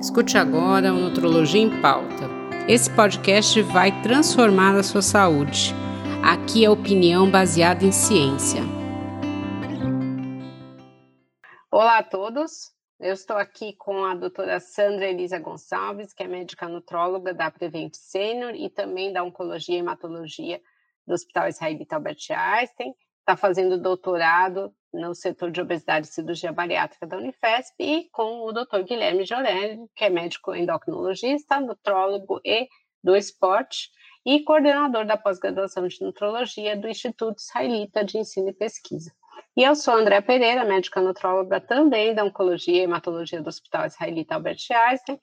Escute agora o Nutrologia em Pauta. Esse podcast vai transformar a sua saúde. Aqui é opinião baseada em ciência. Olá a todos. Eu estou aqui com a doutora Sandra Elisa Gonçalves, que é médica nutróloga da Prevent Senior e também da Oncologia e Hematologia do Hospital Israelita Albert Einstein. Está fazendo doutorado no setor de obesidade e cirurgia bariátrica da Unifesp e com o Dr. Guilherme Jorelli, que é médico endocrinologista, nutrólogo e do esporte e coordenador da pós-graduação de nutrologia do Instituto Israelita de Ensino e Pesquisa. E eu sou André Pereira, médica nutróloga também da Oncologia e Hematologia do Hospital Israelita Albert Einstein.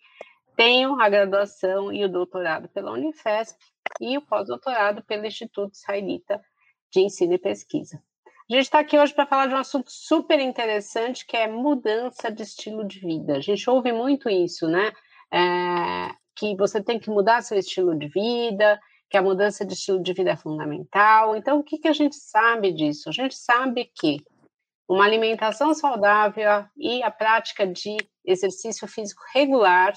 Tenho a graduação e o doutorado pela Unifesp e o pós-doutorado pelo Instituto Israelita de Ensino e Pesquisa. A gente está aqui hoje para falar de um assunto super interessante que é mudança de estilo de vida. A gente ouve muito isso, né? É, que você tem que mudar seu estilo de vida, que a mudança de estilo de vida é fundamental. Então, o que, que a gente sabe disso? A gente sabe que uma alimentação saudável e a prática de exercício físico regular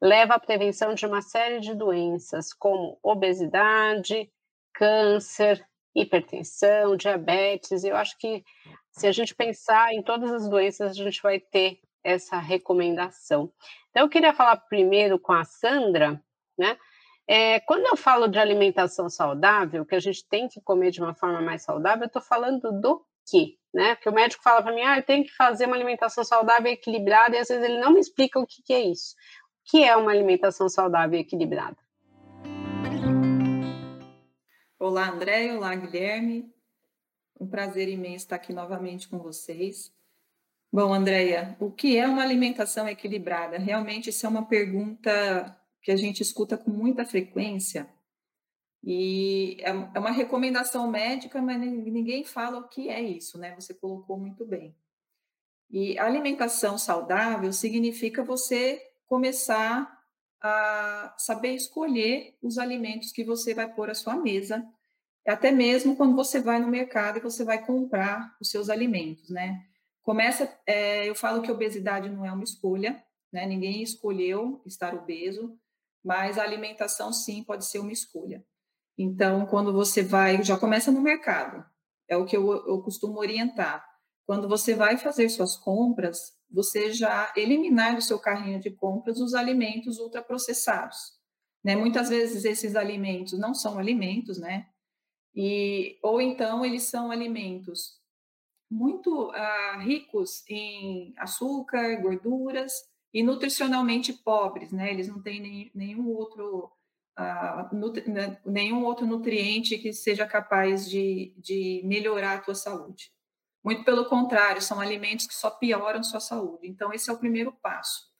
leva à prevenção de uma série de doenças, como obesidade, câncer, hipertensão, diabetes. Eu acho que se a gente pensar em todas as doenças, a gente vai ter essa recomendação. Então, eu queria falar primeiro com a Sandra, né? É, quando eu falo de alimentação saudável, que a gente tem que comer de uma forma mais saudável, eu estou falando do quê? Né? Porque o médico fala para mim, ah, eu tenho que fazer uma alimentação saudável e equilibrada, e às vezes ele não me explica o que, que é isso. O que é uma alimentação saudável e equilibrada? Olá, André, olá, Guilherme. Um prazer imenso estar aqui novamente com vocês. Bom, Andréia, o que é uma alimentação equilibrada? Realmente, isso é uma pergunta que a gente escuta com muita frequência e é, é uma recomendação médica, mas ninguém fala o que é isso, né? Você colocou muito bem. E alimentação saudável significa você começar a saber escolher os alimentos que você vai pôr à sua mesa, até mesmo quando você vai no mercado e você vai comprar os seus alimentos, né? Começa, é, eu falo que obesidade não é uma escolha, né? Ninguém escolheu estar obeso, mas a alimentação sim pode ser uma escolha. Então, quando você vai, já começa no mercado, é o que eu, eu costumo orientar. Quando você vai fazer suas compras, você já eliminar do seu carrinho de compras os alimentos ultraprocessados. Né? Muitas vezes esses alimentos não são alimentos, né? E, ou então eles são alimentos muito ah, ricos em açúcar, gorduras e nutricionalmente pobres, né? Eles não têm nem, nenhum outro ah, nutri, né? nenhum outro nutriente que seja capaz de, de melhorar a tua saúde. Muito pelo contrário, são alimentos que só pioram sua saúde. Então, esse é o primeiro passo.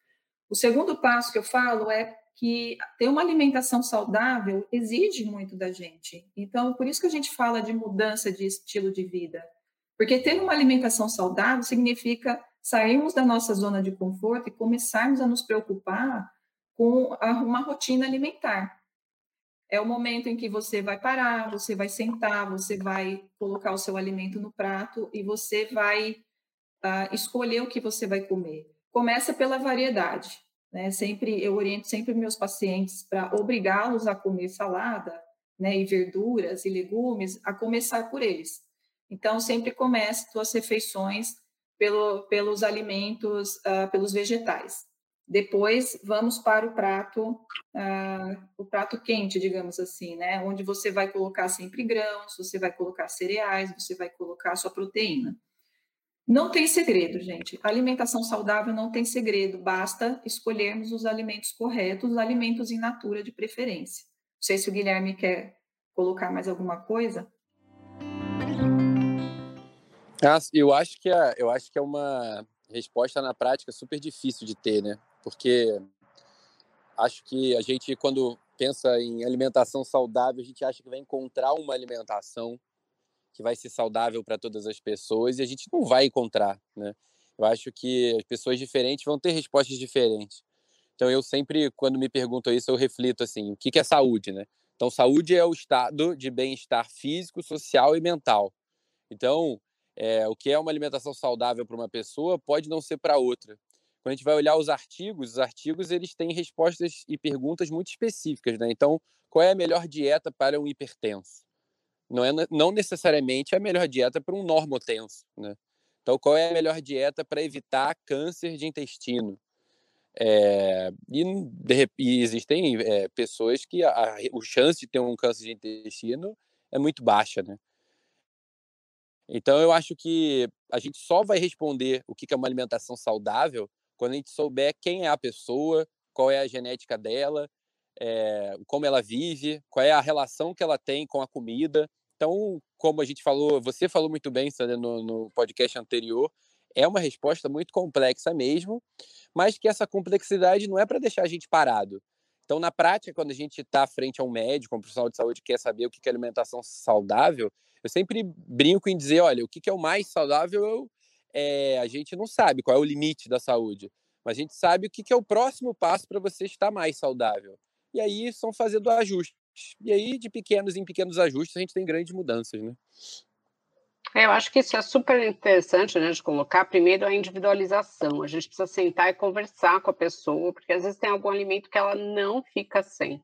O segundo passo que eu falo é que ter uma alimentação saudável exige muito da gente. Então, por isso que a gente fala de mudança de estilo de vida. Porque ter uma alimentação saudável significa sairmos da nossa zona de conforto e começarmos a nos preocupar com uma rotina alimentar é o momento em que você vai parar, você vai sentar, você vai colocar o seu alimento no prato e você vai uh, escolher o que você vai comer. Começa pela variedade, né? Sempre eu oriento sempre meus pacientes para obrigá-los a comer salada, né? E verduras e legumes, a começar por eles. Então sempre comece suas refeições pelo, pelos alimentos, uh, pelos vegetais. Depois vamos para o prato, uh, o prato quente, digamos assim, né? Onde você vai colocar sempre grãos, você vai colocar cereais, você vai colocar sua proteína. Não tem segredo, gente. Alimentação saudável não tem segredo, basta escolhermos os alimentos corretos, os alimentos in natura de preferência. Não sei se o Guilherme quer colocar mais alguma coisa. Eu acho que é, eu acho que é uma resposta na prática super difícil de ter, né? Porque acho que a gente, quando pensa em alimentação saudável, a gente acha que vai encontrar uma alimentação que vai ser saudável para todas as pessoas e a gente não vai encontrar, né? Eu acho que as pessoas diferentes vão ter respostas diferentes. Então eu sempre, quando me perguntam isso, eu reflito assim, o que é saúde, né? Então saúde é o estado de bem-estar físico, social e mental. Então, é, o que é uma alimentação saudável para uma pessoa pode não ser para outra. Quando a gente vai olhar os artigos, os artigos eles têm respostas e perguntas muito específicas, né? Então, qual é a melhor dieta para um hipertenso? Não é não necessariamente a melhor dieta para um normotenso, né? Então, qual é a melhor dieta para evitar câncer de intestino? É, e, de, e, existem é, pessoas que a, a, a chance de ter um câncer de intestino é muito baixa, né? Então, eu acho que a gente só vai responder o que é uma alimentação saudável quando a gente souber quem é a pessoa, qual é a genética dela, é, como ela vive, qual é a relação que ela tem com a comida. Então, como a gente falou, você falou muito bem, Sandra, no, no podcast anterior, é uma resposta muito complexa mesmo, mas que essa complexidade não é para deixar a gente parado. Então, na prática, quando a gente está frente a um médico, um profissional de saúde que quer saber o que é alimentação saudável, eu sempre brinco em dizer, olha, o que é o mais saudável, é, a gente não sabe qual é o limite da saúde, mas a gente sabe o que é o próximo passo para você estar mais saudável. E aí são fazendo ajustes. E aí, de pequenos em pequenos ajustes, a gente tem grandes mudanças, né? É, eu acho que isso é super interessante, né, de colocar primeiro a individualização. A gente precisa sentar e conversar com a pessoa, porque às vezes tem algum alimento que ela não fica sem.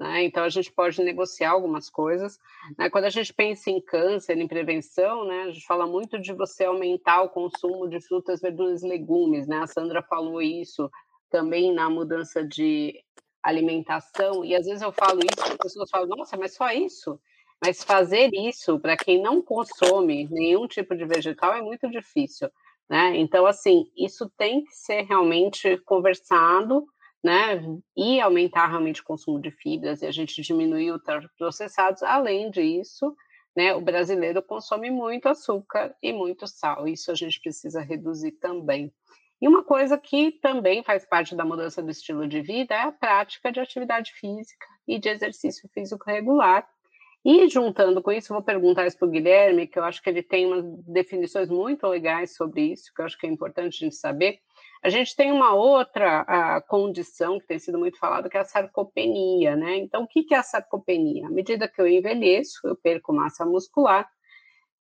Né? Então, a gente pode negociar algumas coisas. Né? Quando a gente pensa em câncer, em prevenção, né? a gente fala muito de você aumentar o consumo de frutas, verduras e legumes. Né? A Sandra falou isso também na mudança de alimentação. E às vezes eu falo isso, as pessoas falam, nossa, mas só isso? Mas fazer isso para quem não consome nenhum tipo de vegetal é muito difícil. Né? Então, assim, isso tem que ser realmente conversado né, e aumentar realmente o consumo de fibras e a gente diminuir o processados. Além disso, né, o brasileiro consome muito açúcar e muito sal. Isso a gente precisa reduzir também. E uma coisa que também faz parte da mudança do estilo de vida é a prática de atividade física e de exercício físico regular. E juntando com isso, vou perguntar isso para o Guilherme, que eu acho que ele tem umas definições muito legais sobre isso, que eu acho que é importante a gente saber. A gente tem uma outra condição que tem sido muito falada, que é a sarcopenia, né? Então, o que, que é a sarcopenia? À medida que eu envelheço, eu perco massa muscular,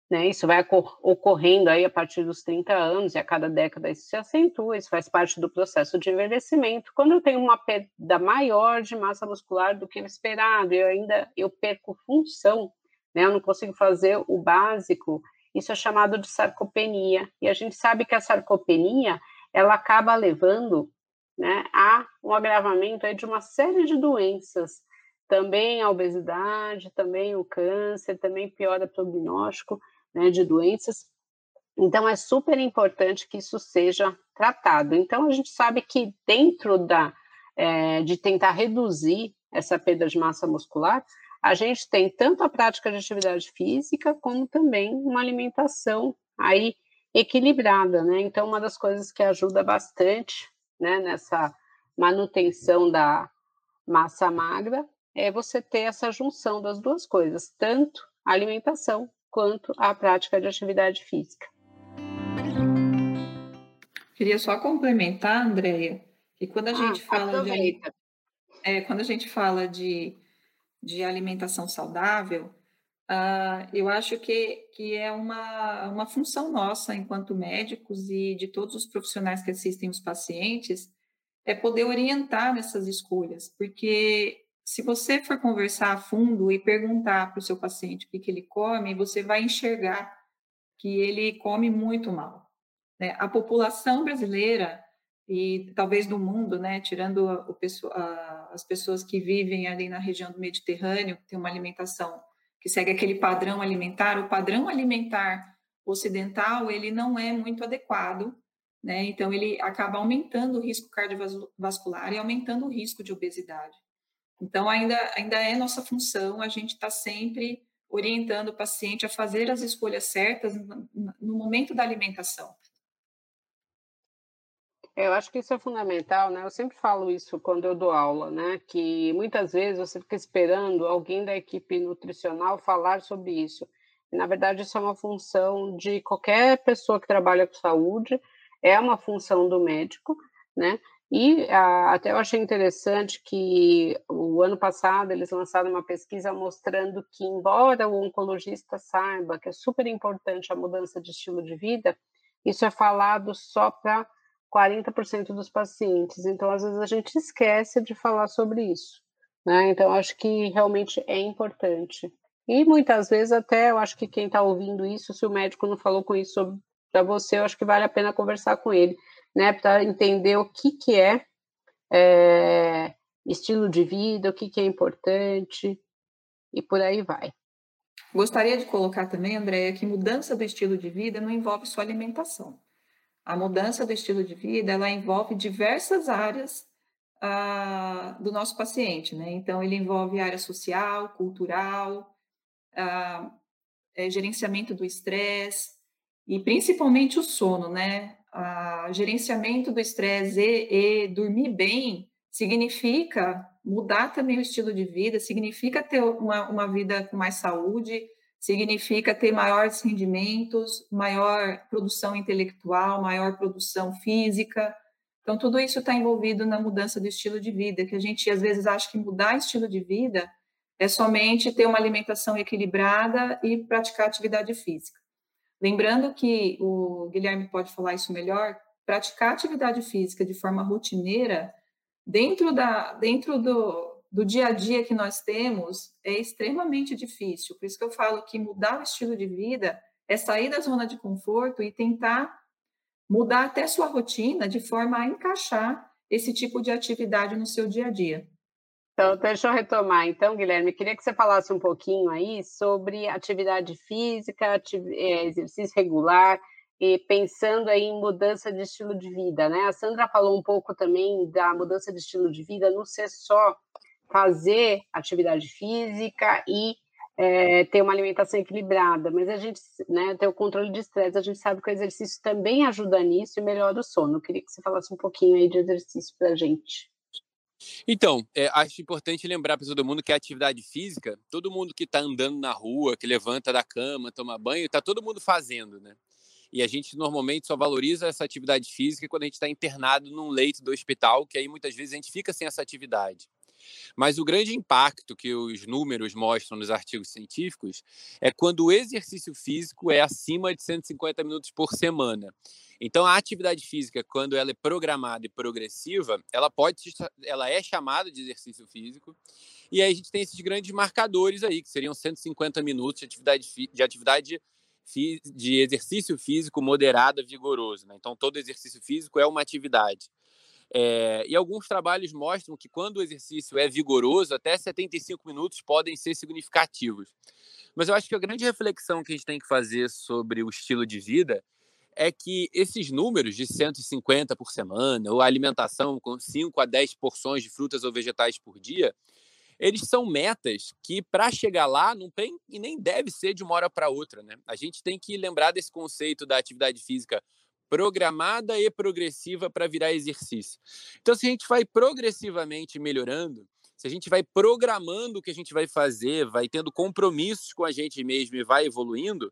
né? Isso vai ocorrendo aí a partir dos 30 anos, e a cada década isso se acentua, isso faz parte do processo de envelhecimento. Quando eu tenho uma perda maior de massa muscular do que o esperado, eu ainda eu perco função, né? Eu não consigo fazer o básico, isso é chamado de sarcopenia. E a gente sabe que a sarcopenia ela acaba levando né, a um agravamento de uma série de doenças, também a obesidade, também o câncer, também piora o prognóstico né, de doenças. Então, é super importante que isso seja tratado. Então, a gente sabe que dentro da, é, de tentar reduzir essa perda de massa muscular, a gente tem tanto a prática de atividade física, como também uma alimentação aí equilibrada, né? Então, uma das coisas que ajuda bastante, né, nessa manutenção da massa magra é você ter essa junção das duas coisas, tanto a alimentação quanto a prática de atividade física. Queria só complementar, Andréia, que quando a ah, gente fala de é, quando a gente fala de, de alimentação saudável, Uh, eu acho que, que é uma, uma função nossa, enquanto médicos e de todos os profissionais que assistem os pacientes, é poder orientar nessas escolhas, porque se você for conversar a fundo e perguntar para o seu paciente o que, que ele come, você vai enxergar que ele come muito mal. Né? A população brasileira e talvez do mundo, né, tirando o, a, as pessoas que vivem ali na região do Mediterrâneo, que tem uma alimentação que segue aquele padrão alimentar, o padrão alimentar ocidental, ele não é muito adequado, né? Então, ele acaba aumentando o risco cardiovascular e aumentando o risco de obesidade. Então, ainda, ainda é nossa função a gente estar tá sempre orientando o paciente a fazer as escolhas certas no momento da alimentação. Eu acho que isso é fundamental, né? Eu sempre falo isso quando eu dou aula, né? Que muitas vezes você fica esperando alguém da equipe nutricional falar sobre isso. E, na verdade, isso é uma função de qualquer pessoa que trabalha com saúde, é uma função do médico, né? E a, até eu achei interessante que o ano passado eles lançaram uma pesquisa mostrando que, embora o oncologista saiba que é super importante a mudança de estilo de vida, isso é falado só para 40% dos pacientes. Então, às vezes, a gente esquece de falar sobre isso. Né? Então, acho que realmente é importante. E muitas vezes, até eu acho que quem está ouvindo isso, se o médico não falou com isso para você, eu acho que vale a pena conversar com ele, né? Para entender o que, que é, é, estilo de vida, o que, que é importante, e por aí vai. Gostaria de colocar também, Andréia, que mudança do estilo de vida não envolve só alimentação. A mudança do estilo de vida, ela envolve diversas áreas ah, do nosso paciente, né? Então, ele envolve área social, cultural, ah, é, gerenciamento do estresse e principalmente o sono, né? Ah, gerenciamento do estresse e, dormir bem significa mudar também o estilo de vida, significa ter uma, uma vida com mais saúde, significa ter maiores rendimentos, maior produção intelectual, maior produção física. Então, tudo isso está envolvido na mudança do estilo de vida, que a gente às vezes acha que mudar estilo de vida é somente ter uma alimentação equilibrada e praticar atividade física. Lembrando que o Guilherme pode falar isso melhor, praticar atividade física de forma rotineira dentro, da, dentro do, do dia a dia que nós temos é extremamente difícil. Por isso que eu falo que mudar o estilo de vida é sair da zona de conforto e tentar mudar até sua rotina de forma a encaixar esse tipo de atividade no seu dia a dia. Então, deixa eu retomar. Então, Guilherme, queria que você falasse um pouquinho aí sobre atividade física, atividade, é, exercício regular, e pensando aí em mudança de estilo de vida, né? A Sandra falou um pouco também da mudança de estilo de vida, não ser só fazer atividade física e é, ter uma alimentação equilibrada, mas a gente, né, ter o controle de estresse, a gente sabe que o exercício também ajuda nisso e melhora o sono. Eu queria que você falasse um pouquinho aí de exercício para a gente. Então, é, acho importante lembrar para todo mundo que a atividade física, todo mundo que está andando na rua, que levanta da cama, toma banho, está todo mundo fazendo, né? E a gente normalmente só valoriza essa atividade física quando a gente está internado num leito do hospital, que aí muitas vezes a gente fica sem essa atividade. Mas o grande impacto que os números mostram nos artigos científicos é quando o exercício físico é acima de 150 minutos por semana. Então, a atividade física, quando ela é programada e progressiva, ela pode, ela é chamada de exercício físico. E aí a gente tem esses grandes marcadores aí, que seriam 150 minutos de atividade, de atividade de exercício físico moderado vigoroso. Né? Então, todo exercício físico é uma atividade. É, e alguns trabalhos mostram que quando o exercício é vigoroso, até 75 minutos podem ser significativos. Mas eu acho que a grande reflexão que a gente tem que fazer sobre o estilo de vida é que esses números de 150 por semana, ou a alimentação com 5 a 10 porções de frutas ou vegetais por dia, eles são metas que, para chegar lá, não tem e nem deve ser de uma hora para outra. Né? A gente tem que lembrar desse conceito da atividade física programada e progressiva para virar exercício. Então, se a gente vai progressivamente melhorando, se a gente vai programando o que a gente vai fazer, vai tendo compromissos com a gente mesmo e vai evoluindo,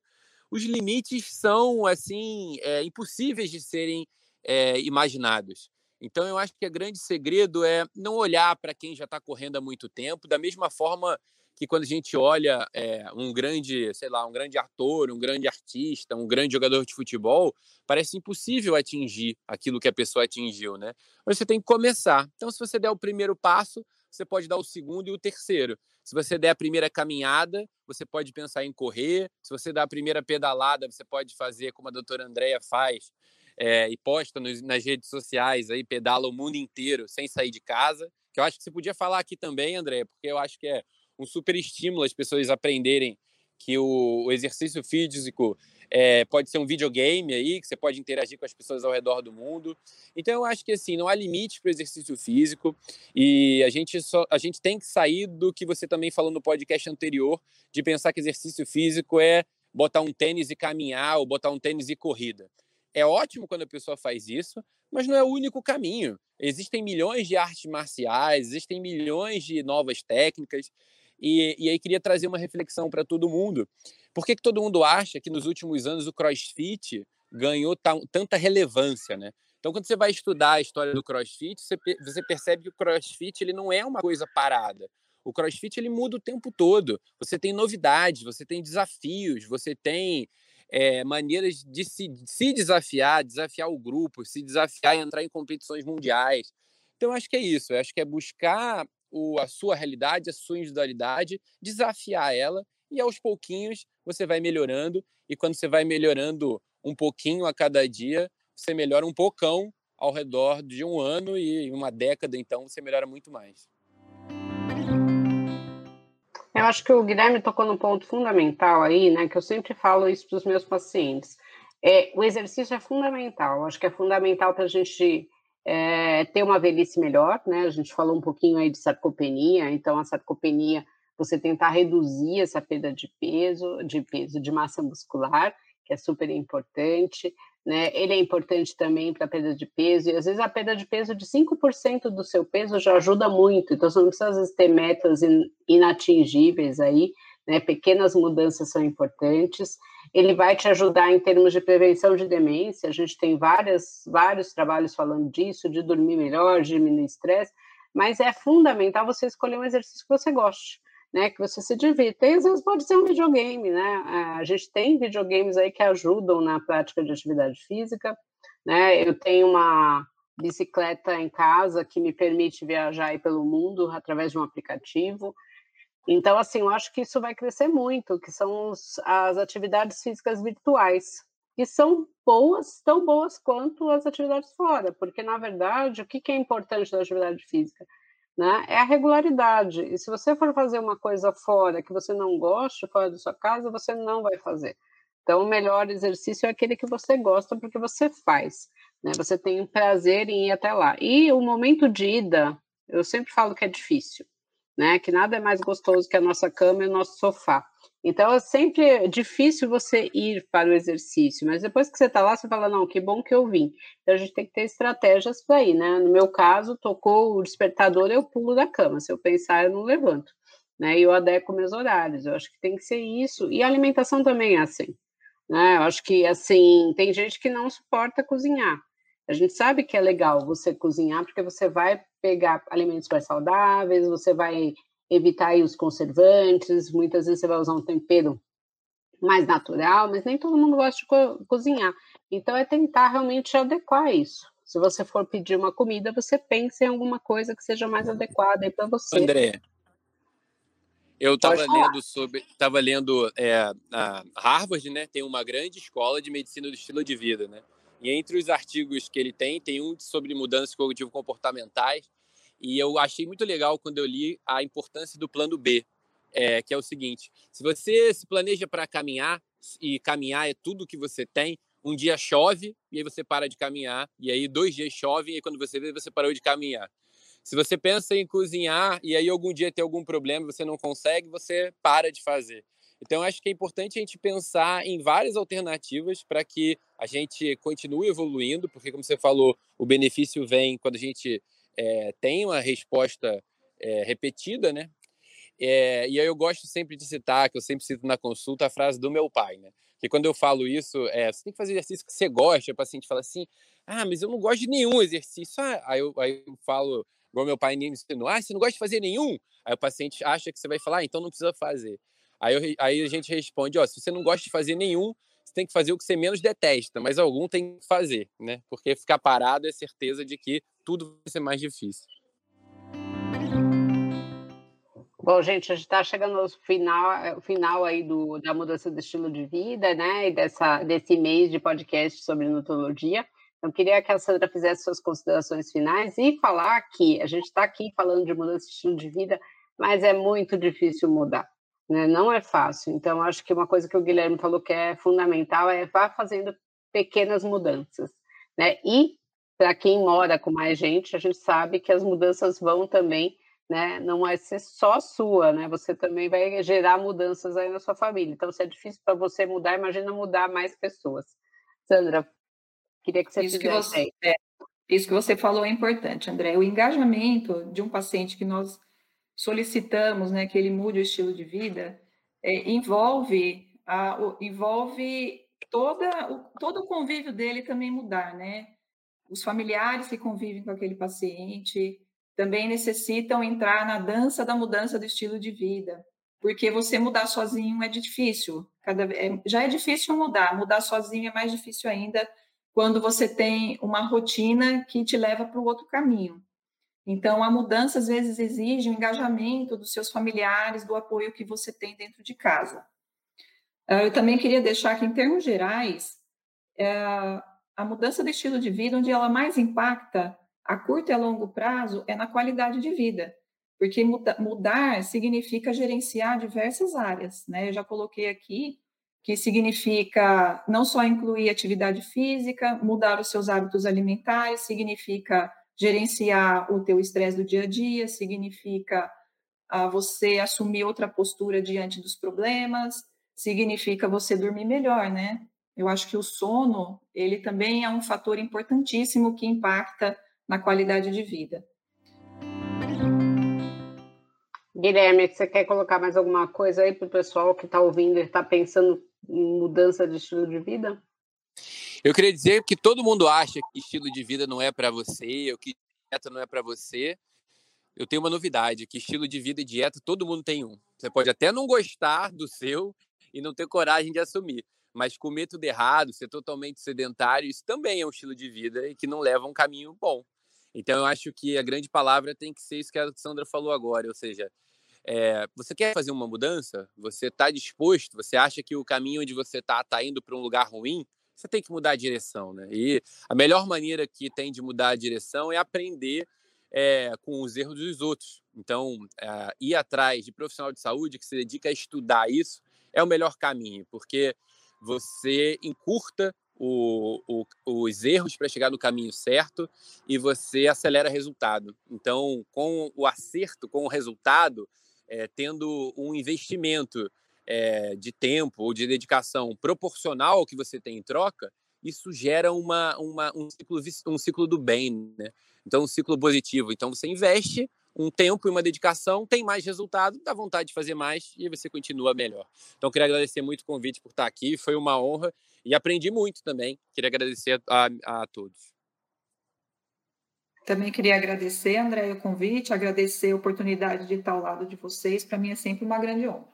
os limites são assim é, impossíveis de serem é, imaginados. Então, eu acho que o grande segredo é não olhar para quem já está correndo há muito tempo, da mesma forma que quando a gente olha é, um grande, sei lá, um grande ator, um grande artista, um grande jogador de futebol, parece impossível atingir aquilo que a pessoa atingiu, né? Mas você tem que começar. Então, se você der o primeiro passo, você pode dar o segundo e o terceiro. Se você der a primeira caminhada, você pode pensar em correr. Se você der a primeira pedalada, você pode fazer como a doutora Andrea faz, é, e posta nos, nas redes sociais, aí pedala o mundo inteiro sem sair de casa, que eu acho que você podia falar aqui também, André, porque eu acho que é um super estímulo as pessoas aprenderem que o, o exercício físico é, pode ser um videogame aí, que você pode interagir com as pessoas ao redor do mundo. Então eu acho que assim, não há limite para o exercício físico e a gente, só, a gente tem que sair do que você também falou no podcast anterior, de pensar que exercício físico é botar um tênis e caminhar ou botar um tênis e corrida. É ótimo quando a pessoa faz isso, mas não é o único caminho. Existem milhões de artes marciais, existem milhões de novas técnicas. E, e aí queria trazer uma reflexão para todo mundo. Por que, que todo mundo acha que nos últimos anos o CrossFit ganhou tanta relevância, né? Então, quando você vai estudar a história do CrossFit, você, você percebe que o CrossFit ele não é uma coisa parada. O CrossFit ele muda o tempo todo. Você tem novidades, você tem desafios, você tem é, maneiras de se, de se desafiar, desafiar o grupo, se desafiar e entrar em competições mundiais. Então, acho que é isso. Eu acho que é buscar o, a sua realidade, a sua individualidade, desafiar ela e aos pouquinhos você vai melhorando. E quando você vai melhorando um pouquinho a cada dia, você melhora um pocão ao redor de um ano e uma década, então você melhora muito mais. Eu acho que o Guilherme tocou num ponto fundamental aí, né? Que eu sempre falo isso para os meus pacientes. É, o exercício é fundamental. Eu acho que é fundamental para a gente é, ter uma velhice melhor, né? A gente falou um pouquinho aí de sarcopenia, então a sarcopenia, você tentar reduzir essa perda de peso, de peso, de massa muscular, que é super importante né? Ele é importante também para a perda de peso, e às vezes a perda de peso de 5% do seu peso já ajuda muito, então você não precisa às vezes ter metas inatingíveis aí, né? Pequenas mudanças são importantes. Ele vai te ajudar em termos de prevenção de demência, a gente tem várias, vários trabalhos falando disso, de dormir melhor, de diminuir estresse, mas é fundamental você escolher um exercício que você goste né, que você se divirta. Às vezes pode ser um videogame, né? A gente tem videogames aí que ajudam na prática de atividade física, né? Eu tenho uma bicicleta em casa que me permite viajar pelo mundo através de um aplicativo. Então, assim, eu acho que isso vai crescer muito, que são os, as atividades físicas virtuais, que são boas, tão boas quanto as atividades fora, porque, na verdade, o que, que é importante da atividade física? né? É a regularidade. E se você for fazer uma coisa fora que você não gosta, fora da sua casa, você não vai fazer. Então, o melhor exercício é aquele que você gosta, porque você faz. Né? Você tem um prazer em ir até lá. E o momento de ida, eu sempre falo que é difícil, né? Que nada é mais gostoso que a nossa cama e o nosso sofá. Então é sempre difícil você ir para o exercício, mas depois que você está lá, você fala, não, que bom que eu vim. Então a gente tem que ter estratégias para ir, né? No meu caso, tocou o despertador, eu pulo da cama. Se eu pensar, eu não levanto. Né? E eu adequo meus horários. Eu acho que tem que ser isso. E a alimentação também é assim. Né? Eu acho que assim, tem gente que não suporta cozinhar. A gente sabe que é legal você cozinhar, porque você vai pegar alimentos mais saudáveis, você vai evitar os conservantes, muitas vezes você vai usar um tempero mais natural, mas nem todo mundo gosta de co cozinhar. Então é tentar realmente adequar isso. Se você for pedir uma comida, você pensa em alguma coisa que seja mais adequada para você. André, eu estava lendo sobre, estava lendo é, a Harvard, né? Tem uma grande escola de medicina do estilo de vida, né? E entre os artigos que ele tem, tem um sobre mudanças cognitivo-comportamentais e eu achei muito legal quando eu li a importância do plano B, é, que é o seguinte: se você se planeja para caminhar, e caminhar é tudo que você tem, um dia chove e aí você para de caminhar, e aí dois dias chove e aí quando você vê, você parou de caminhar. Se você pensa em cozinhar e aí algum dia tem algum problema você não consegue, você para de fazer. Então, acho que é importante a gente pensar em várias alternativas para que a gente continue evoluindo, porque, como você falou, o benefício vem quando a gente é, tem uma resposta é, repetida, né? É, e aí eu gosto sempre de citar, que eu sempre cito na consulta, a frase do meu pai, né? Que quando eu falo isso, é, você tem que fazer exercício que você gosta. O paciente fala assim, ah, mas eu não gosto de nenhum exercício. Ah, aí, eu, aí eu falo, igual meu pai me ensinou, ah, você não gosta de fazer nenhum? Aí o paciente acha que você vai falar, ah, então não precisa fazer. Aí, eu, aí a gente responde, ó, se você não gosta de fazer nenhum, você tem que fazer o que você menos detesta, mas algum tem que fazer, né? Porque ficar parado é certeza de que tudo vai ser mais difícil. Bom, gente, a gente está chegando ao final, final aí do, da mudança do estilo de vida, né? E dessa, desse mês de podcast sobre nutologia. Eu queria que a Sandra fizesse suas considerações finais e falar que a gente está aqui falando de mudança de estilo de vida, mas é muito difícil mudar. Né? Não é fácil. Então, acho que uma coisa que o Guilherme falou que é fundamental é vá fazendo pequenas mudanças. Né? E, para quem mora com mais gente, a gente sabe que as mudanças vão também, né? não vai ser só sua, né? você também vai gerar mudanças aí na sua família. Então, se é difícil para você mudar, imagina mudar mais pessoas. Sandra, queria que você isso fizesse que você, é, isso que você falou é importante, André. O engajamento de um paciente que nós solicitamos né, que ele mude o estilo de vida, é, envolve, a, o, envolve toda, o, todo o convívio dele também mudar, né? Os familiares que convivem com aquele paciente também necessitam entrar na dança da mudança do estilo de vida. porque você mudar sozinho é difícil. Cada, é, já é difícil mudar, mudar sozinho é mais difícil ainda quando você tem uma rotina que te leva para o outro caminho. Então, a mudança às vezes exige o engajamento dos seus familiares, do apoio que você tem dentro de casa. Ah, eu também queria deixar que, em termos gerais, é, a mudança de estilo de vida, onde ela mais impacta a curto e a longo prazo, é na qualidade de vida porque mudar significa gerenciar diversas áreas, né? Eu já coloquei aqui que significa não só incluir atividade física, mudar os seus hábitos alimentares, significa gerenciar o teu estresse do dia a dia, significa ah, você assumir outra postura diante dos problemas, significa você dormir melhor, né? Eu acho que o sono, ele também é um fator importantíssimo que impacta na qualidade de vida. Guilherme, você quer colocar mais alguma coisa aí para o pessoal que está ouvindo e está pensando em mudança de estilo de vida? Eu queria dizer que todo mundo acha que estilo de vida não é para você, ou que dieta não é para você. Eu tenho uma novidade, que estilo de vida e dieta todo mundo tem um. Você pode até não gostar do seu e não ter coragem de assumir, mas comer tudo errado, ser totalmente sedentário, isso também é um estilo de vida e que não leva a um caminho bom. Então eu acho que a grande palavra tem que ser isso que a Sandra falou agora, ou seja, é, você quer fazer uma mudança? Você está disposto? Você acha que o caminho onde você está está indo para um lugar ruim? Você tem que mudar a direção, né? E a melhor maneira que tem de mudar a direção é aprender é, com os erros dos outros. Então, é, ir atrás de profissional de saúde que se dedica a estudar isso é o melhor caminho, porque você encurta o, o, os erros para chegar no caminho certo e você acelera resultado. Então, com o acerto, com o resultado, é, tendo um investimento é, de tempo ou de dedicação proporcional ao que você tem em troca, isso gera uma, uma, um, ciclo, um ciclo do bem, né? Então, um ciclo positivo. Então, você investe um tempo e uma dedicação, tem mais resultado, dá vontade de fazer mais e você continua melhor. Então, queria agradecer muito o convite por estar aqui, foi uma honra e aprendi muito também. Queria agradecer a, a, a todos. Também queria agradecer, André, o convite, agradecer a oportunidade de estar ao lado de vocês. Para mim é sempre uma grande honra.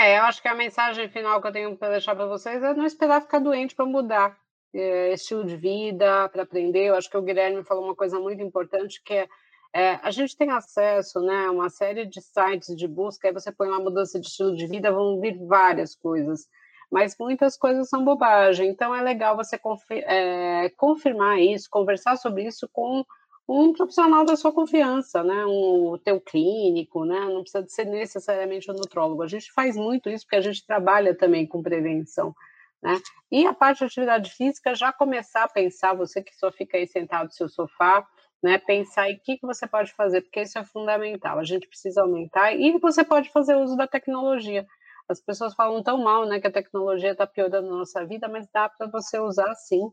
É, eu acho que a mensagem final que eu tenho para deixar para vocês é não esperar ficar doente para mudar é, estilo de vida, para aprender. Eu acho que o Guilherme falou uma coisa muito importante que é, é, a gente tem acesso né, a uma série de sites de busca, aí você põe uma mudança de estilo de vida, vão vir várias coisas mas muitas coisas são bobagem. Então é legal você é, confirmar isso, conversar sobre isso com um profissional da sua confiança, né? Um teu clínico, né? Não precisa ser necessariamente um nutrólogo. A gente faz muito isso porque a gente trabalha também com prevenção. Né? E a parte de atividade física, já começar a pensar, você que só fica aí sentado no seu sofá, né? Pensar em o que, que você pode fazer, porque isso é fundamental. A gente precisa aumentar e você pode fazer uso da tecnologia. As pessoas falam tão mal, né, que a tecnologia está piorando a nossa vida, mas dá para você usar sim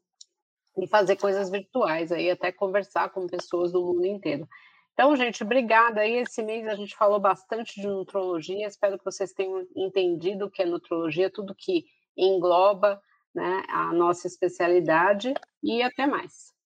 e fazer coisas virtuais aí, até conversar com pessoas do mundo inteiro. Então, gente, obrigada. Aí esse mês a gente falou bastante de nutrologia. Espero que vocês tenham entendido o que é nutrologia, tudo que engloba né, a nossa especialidade. E até mais.